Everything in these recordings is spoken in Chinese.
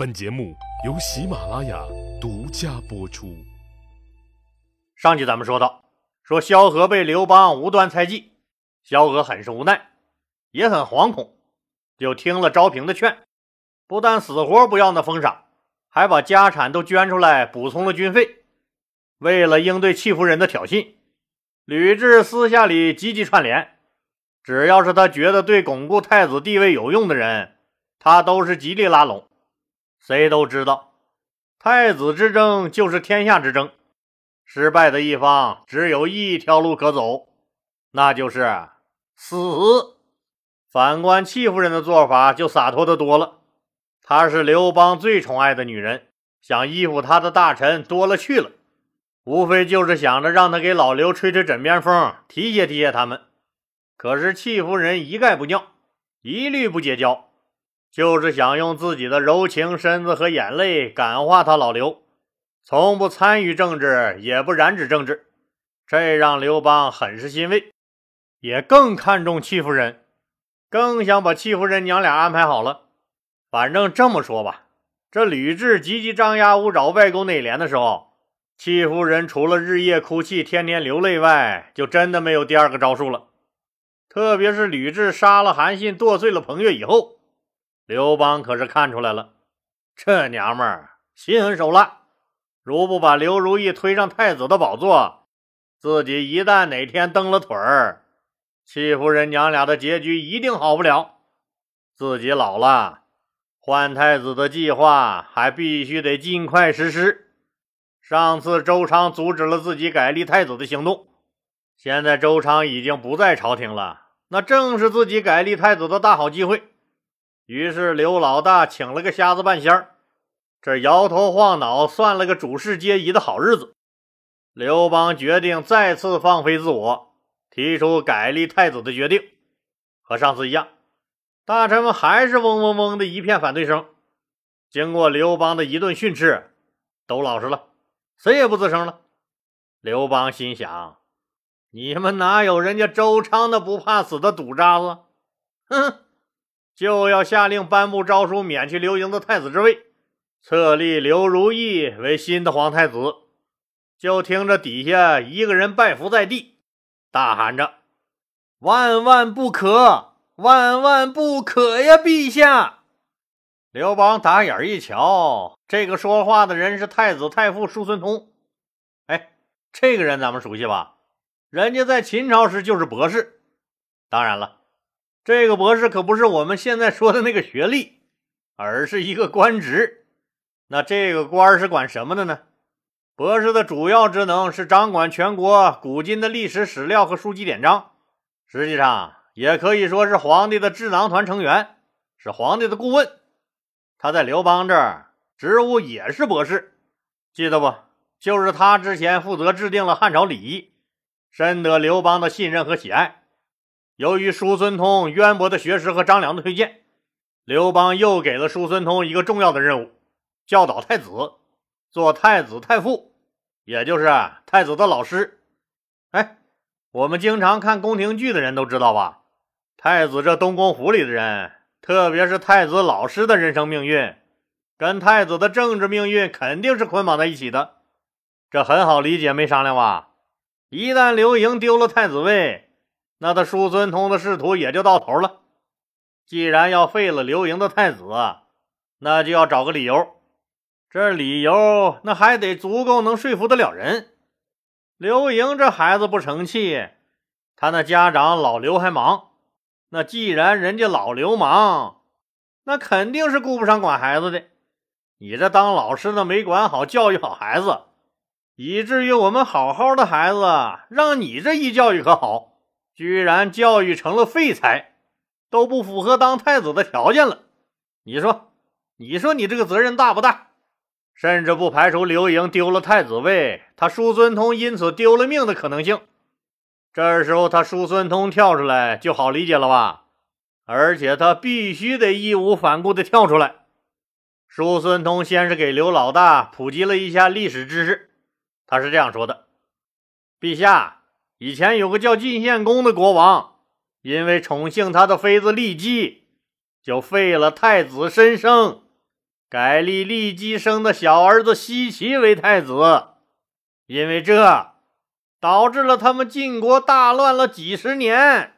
本节目由喜马拉雅独家播出。上集咱们说到，说萧何被刘邦无端猜忌，萧何很是无奈，也很惶恐，就听了昭平的劝，不但死活不要那封赏，还把家产都捐出来补充了军费。为了应对戚夫人的挑衅，吕雉私下里积极串联，只要是他觉得对巩固太子地位有用的人，他都是极力拉拢。谁都知道，太子之争就是天下之争，失败的一方只有一条路可走，那就是死。反观戚夫人的做法就洒脱的多了，她是刘邦最宠爱的女人，想依附他的大臣多了去了。无非就是想着让他给老刘吹吹枕边风，提携提携他们。可是戚夫人一概不尿，一律不结交，就是想用自己的柔情身子和眼泪感化他老刘，从不参与政治，也不染指政治。这让刘邦很是欣慰，也更看重戚夫人，更想把戚夫人娘俩安排好了。反正这么说吧，这吕雉急急张牙舞爪、外勾内敛的时候。戚夫人除了日夜哭泣、天天流泪外，就真的没有第二个招数了。特别是吕雉杀了韩信、剁碎了彭越以后，刘邦可是看出来了，这娘们儿心狠手辣。如不把刘如意推上太子的宝座，自己一旦哪天蹬了腿儿，戚夫人娘俩的结局一定好不了。自己老了，换太子的计划还必须得尽快实施。上次周昌阻止了自己改立太子的行动，现在周昌已经不在朝廷了，那正是自己改立太子的大好机会。于是刘老大请了个瞎子半仙儿，这摇头晃脑算了个主事皆宜的好日子。刘邦决定再次放飞自我，提出改立太子的决定。和上次一样，大臣们还是嗡嗡嗡的一片反对声。经过刘邦的一顿训斥，都老实了。谁也不吱声了。刘邦心想：“你们哪有人家周昌那不怕死的赌渣子？哼！就要下令颁布诏书，免去刘盈的太子之位，册立刘如意为新的皇太子。”就听着底下一个人拜伏在地，大喊着：“万万不可！万万不可呀，陛下！”刘邦打眼一瞧，这个说话的人是太子太傅叔孙通。哎，这个人咱们熟悉吧？人家在秦朝时就是博士。当然了，这个博士可不是我们现在说的那个学历，而是一个官职。那这个官是管什么的呢？博士的主要职能是掌管全国古今的历史史料和书籍典章，实际上也可以说是皇帝的智囊团成员，是皇帝的顾问。他在刘邦这儿职务也是博士，记得不？就是他之前负责制定了汉朝礼仪，深得刘邦的信任和喜爱。由于叔孙通渊博的学识和张良的推荐，刘邦又给了叔孙通一个重要的任务：教导太子，做太子太傅，也就是太子的老师。哎，我们经常看宫廷剧的人都知道吧？太子这东宫府里的人。特别是太子老师的人生命运，跟太子的政治命运肯定是捆绑在一起的，这很好理解，没商量吧？一旦刘盈丢了太子位，那他叔孙通的仕途也就到头了。既然要废了刘盈的太子，那就要找个理由。这理由那还得足够能说服得了人。刘盈这孩子不成器，他那家长老刘还忙。那既然人家老流氓，那肯定是顾不上管孩子的。你这当老师的没管好教育好孩子，以至于我们好好的孩子让你这一教育可好，居然教育成了废材，都不符合当太子的条件了。你说，你说你这个责任大不大？甚至不排除刘盈丢了太子位，他叔孙通因此丢了命的可能性。这时候，他叔孙通跳出来就好理解了吧？而且他必须得义无反顾地跳出来。叔孙通先是给刘老大普及了一下历史知识，他是这样说的：“陛下，以前有个叫晋献公的国王，因为宠幸他的妃子骊姬，就废了太子申生，改立骊姬生的小儿子奚齐为太子，因为这导致了他们晋国大乱了几十年。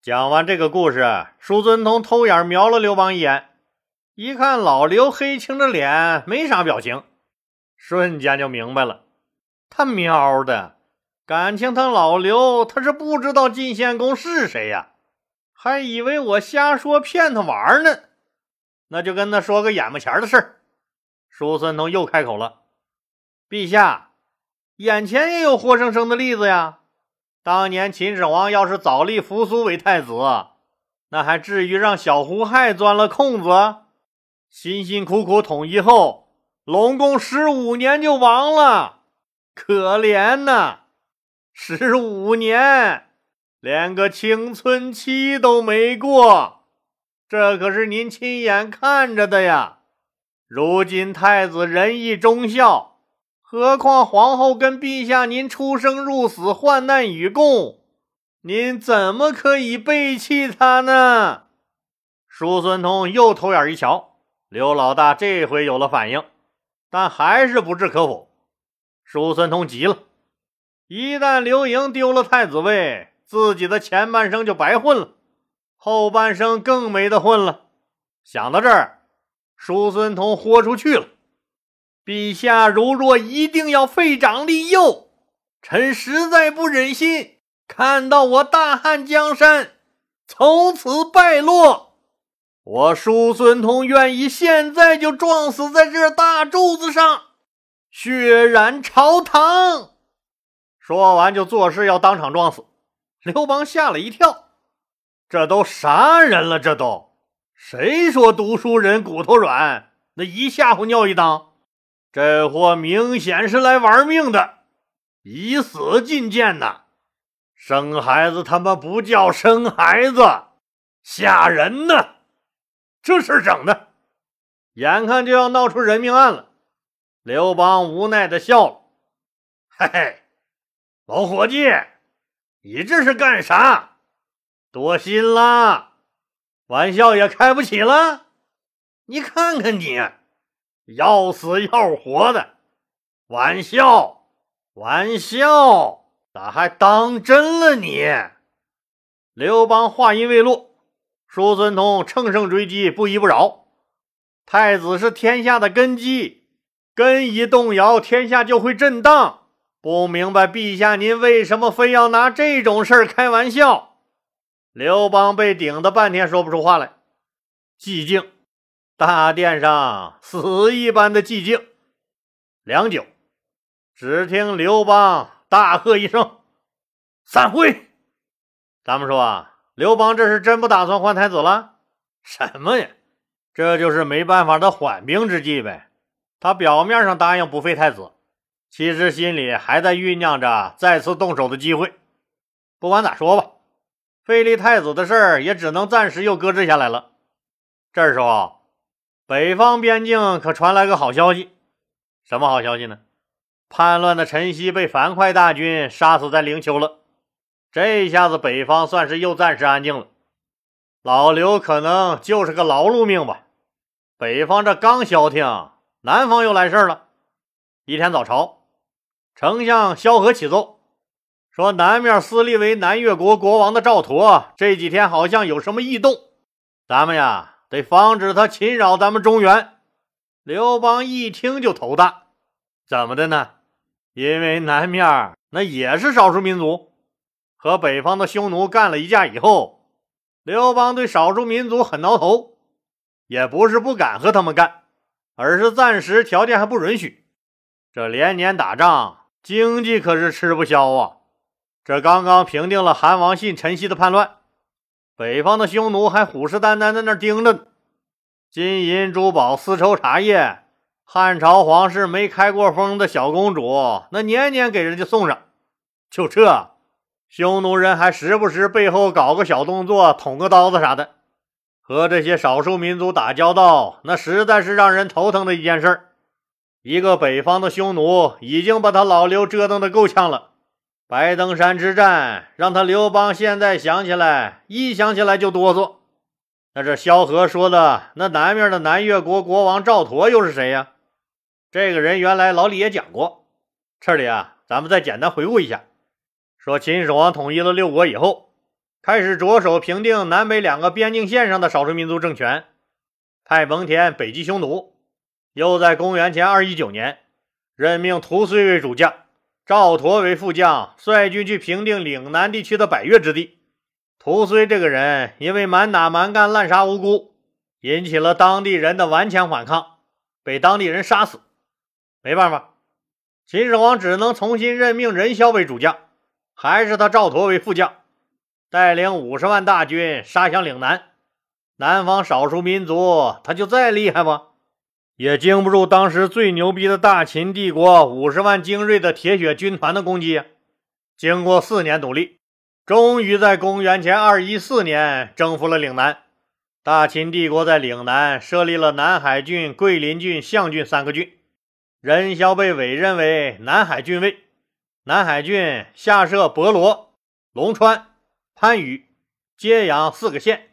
讲完这个故事，叔孙通偷眼瞄了刘邦一眼，一看老刘黑青着脸，没啥表情，瞬间就明白了，他喵的，感情他老刘他是不知道晋献公是谁呀，还以为我瞎说骗他玩呢。那就跟他说个眼巴前的事儿。叔孙通又开口了：“陛下，眼前也有活生生的例子呀。”当年秦始皇要是早立扶苏为太子，那还至于让小胡亥钻了空子？辛辛苦苦统一后，龙宫十五年就亡了，可怜呐！十五年，连个青春期都没过，这可是您亲眼看着的呀。如今太子仁义忠孝。何况皇后跟陛下您出生入死，患难与共，您怎么可以背弃他呢？叔孙通又偷眼一瞧，刘老大这回有了反应，但还是不置可否。叔孙通急了，一旦刘盈丢了太子位，自己的前半生就白混了，后半生更没得混了。想到这儿，叔孙通豁出去了。陛下如若一定要废长立幼，臣实在不忍心看到我大汉江山从此败落。我叔孙通愿意现在就撞死在这大柱子上，血染朝堂。说完就作势要当场撞死。刘邦吓了一跳，这都啥人了？这都谁说读书人骨头软？那一吓唬尿一裆。这货明显是来玩命的，以死进谏呐！生孩子他妈不叫生孩子，吓人呢！这事整的，眼看就要闹出人命案了。刘邦无奈的笑了：“嘿嘿，老伙计，你这是干啥？多心了，玩笑也开不起了。你看看你。”要死要活的，玩笑，玩笑，咋还当真了你？刘邦话音未落，叔孙通乘胜追击，不依不饶。太子是天下的根基，根一动摇，天下就会震荡。不明白陛下您为什么非要拿这种事儿开玩笑？刘邦被顶得半天说不出话来，寂静。大殿上死一般的寂静，良久，只听刘邦大喝一声：“散会！”咱们说啊，刘邦这是真不打算换太子了？什么呀？这就是没办法的缓兵之计呗。他表面上答应不废太子，其实心里还在酝酿着再次动手的机会。不管咋说吧，废立太子的事儿也只能暂时又搁置下来了。这时候。北方边境可传来个好消息，什么好消息呢？叛乱的陈豨被樊哙大军杀死在灵丘了。这一下子北方算是又暂时安静了。老刘可能就是个劳碌命吧。北方这刚消停，南方又来事了。一天早朝，丞相萧何启奏说，南面私立为南越国国王的赵佗这几天好像有什么异动，咱们呀。得防止他侵扰咱们中原。刘邦一听就头大，怎么的呢？因为南面那也是少数民族，和北方的匈奴干了一架以后，刘邦对少数民族很挠头，也不是不敢和他们干，而是暂时条件还不允许。这连年打仗，经济可是吃不消啊。这刚刚平定了韩王信、陈豨的叛乱。北方的匈奴还虎视眈眈在那盯着呢，金银珠宝、丝绸茶叶，汉朝皇室没开过封的小公主，那年年给人家送上。就这，匈奴人还时不时背后搞个小动作，捅个刀子啥的。和这些少数民族打交道，那实在是让人头疼的一件事。一个北方的匈奴已经把他老刘折腾的够呛了。白登山之战让他刘邦现在想起来，一想起来就哆嗦。那这萧何说的那南面的南越国国王赵佗又是谁呀？这个人原来老李也讲过，这里啊，咱们再简单回顾一下。说秦始皇统一了六国以后，开始着手平定南北两个边境线上的少数民族政权，派蒙恬北击匈奴，又在公元前二一九年任命屠睢为主将，赵佗为副将，率军去平定岭南地区的百越之地。屠睢这个人因为满打满干滥杀无辜，引起了当地人的顽强反抗，被当地人杀死。没办法，秦始皇只能重新任命任嚣为主将，还是他赵佗为副将，带领五十万大军杀向岭南。南方少数民族他就再厉害吗，也经不住当时最牛逼的大秦帝国五十万精锐的铁血军团的攻击。经过四年努力。终于在公元前二一四年征服了岭南。大秦帝国在岭南设立了南海郡、桂林郡、象郡三个郡，任嚣被委任为南海郡尉。南海郡下设博罗、龙川、番禺、揭阳四个县。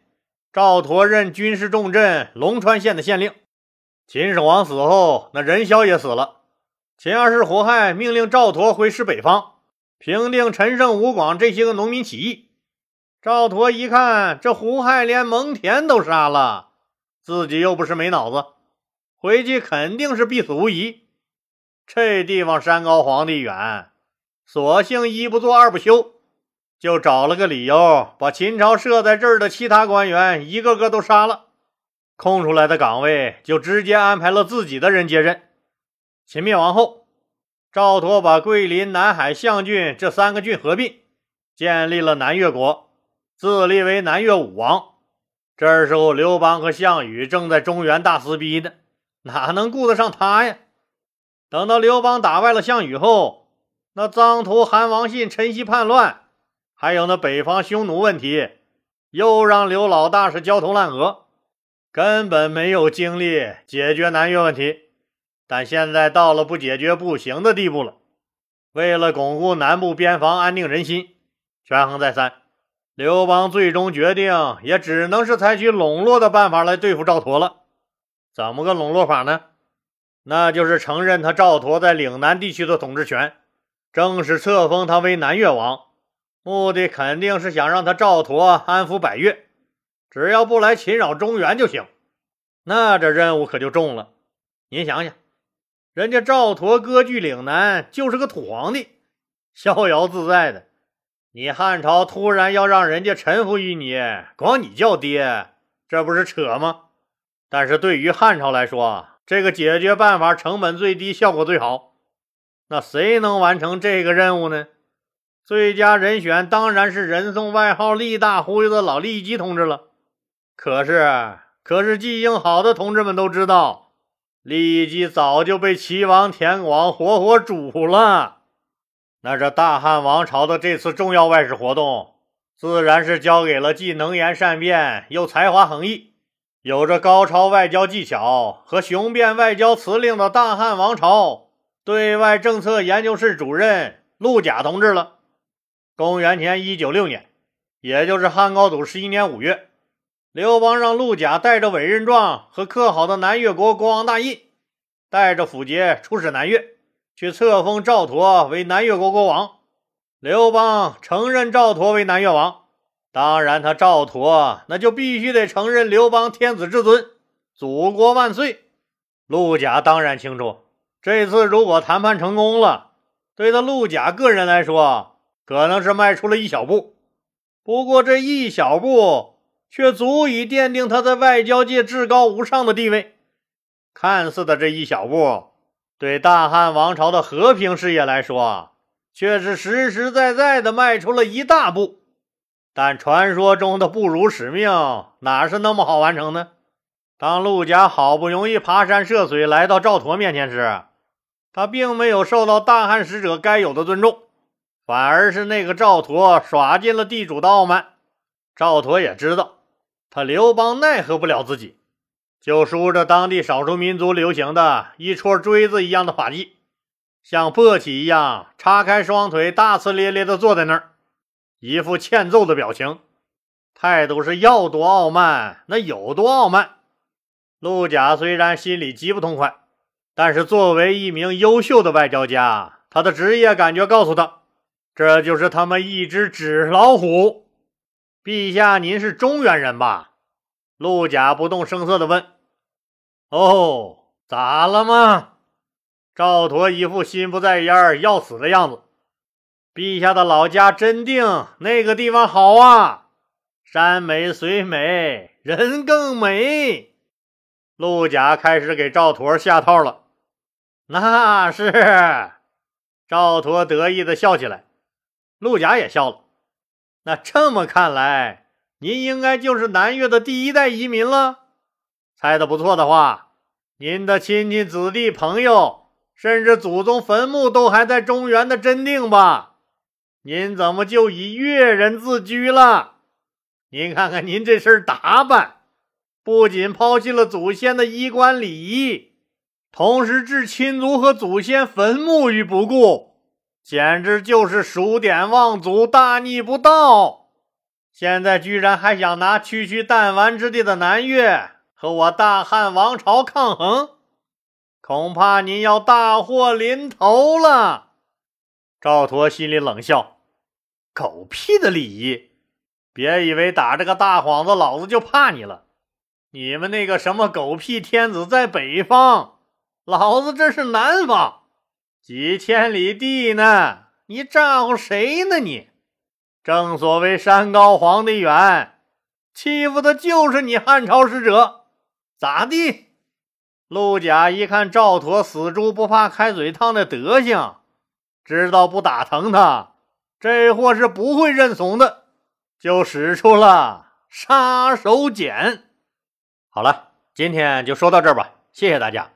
赵佗任军事重镇龙川县的县令。秦始皇死后，那任嚣也死了。秦二世胡亥命令赵佗回师北方。平定陈胜、吴广这些个农民起义，赵佗一看，这胡亥连蒙恬都杀了，自己又不是没脑子，回去肯定是必死无疑。这地方山高皇帝远，索性一不做二不休，就找了个理由，把秦朝设在这儿的其他官员一个个都杀了，空出来的岗位就直接安排了自己的人接任。秦灭亡后。赵佗把桂林、南海、象郡这三个郡合并，建立了南越国，自立为南越武王。这时候，刘邦和项羽正在中原大撕逼呢，哪能顾得上他呀？等到刘邦打败了项羽后，那臧荼、韩王信陈豨叛乱，还有那北方匈奴问题，又让刘老大是焦头烂额，根本没有精力解决南越问题。但现在到了不解决不行的地步了。为了巩固南部边防，安定人心，权衡再三，刘邦最终决定，也只能是采取笼络的办法来对付赵佗了。怎么个笼络法呢？那就是承认他赵佗在岭南地区的统治权，正式册封他为南越王。目的肯定是想让他赵佗安抚百越，只要不来侵扰中原就行。那这任务可就重了。您想想。人家赵佗割据岭南，就是个土皇帝，逍遥自在的。你汉朝突然要让人家臣服于你，管你叫爹，这不是扯吗？但是对于汉朝来说，这个解决办法成本最低，效果最好。那谁能完成这个任务呢？最佳人选当然是人送外号“力大忽悠”的老利基同志了。可是，可是记性好的同志们都知道。李基早就被齐王田广活活煮了。那这大汉王朝的这次重要外事活动，自然是交给了既能言善辩又才华横溢、有着高超外交技巧和雄辩外交辞令的大汉王朝对外政策研究室主任陆贾同志了。公元前一九六年，也就是汉高祖十一年五月。刘邦让陆贾带着委任状和刻好的南越国国王大印，带着符节出使南越，去册封赵佗为南越国国王。刘邦承认赵佗为南越王，当然他赵佗那就必须得承认刘邦天子至尊，祖国万岁。陆贾当然清楚，这次如果谈判成功了，对他陆贾个人来说，可能是迈出了一小步。不过这一小步。却足以奠定他在外交界至高无上的地位。看似的这一小步，对大汉王朝的和平事业来说，却是实实在在的迈出了一大步。但传说中的不辱使命，哪是那么好完成呢？当陆贾好不容易爬山涉水来到赵佗面前时，他并没有受到大汉使者该有的尊重，反而是那个赵佗耍尽了地主的傲慢。赵佗也知道。他刘邦奈何不了自己，就梳着当地少数民族流行的一撮锥子一样的发髻，像簸箕一样叉开双腿，大呲咧咧地坐在那儿，一副欠揍的表情。态度是要多傲慢，那有多傲慢。陆贾虽然心里极不痛快，但是作为一名优秀的外交家，他的职业感觉告诉他，这就是他们一只纸老虎。陛下，您是中原人吧？陆贾不动声色地问。哦，咋了吗？赵佗一副心不在焉、要死的样子。陛下的老家真定那个地方好啊，山美水美，人更美。陆贾开始给赵佗下套了，那是赵佗得意的笑起来，陆贾也笑了。那这么看来，您应该就是南越的第一代移民了。猜的不错的话，您的亲戚、子弟、朋友，甚至祖宗坟墓都还在中原的真定吧？您怎么就以越人自居了？您看看您这身打扮。不仅抛弃了祖先的衣冠礼仪，同时置亲族和祖先坟墓于不顾，简直就是数典忘祖、大逆不道！现在居然还想拿区区弹丸之地的南越和我大汉王朝抗衡，恐怕您要大祸临头了！赵佗心里冷笑：“狗屁的礼仪！别以为打这个大幌子，老子就怕你了！”你们那个什么狗屁天子在北方，老子这是南方，几千里地呢，你咋呼谁呢？你正所谓山高皇帝远，欺负的就是你汉朝使者，咋地？陆贾一看赵佗死猪不怕开水烫的德行，知道不打疼他，这货是不会认怂的，就使出了杀手锏。好了，今天就说到这儿吧，谢谢大家。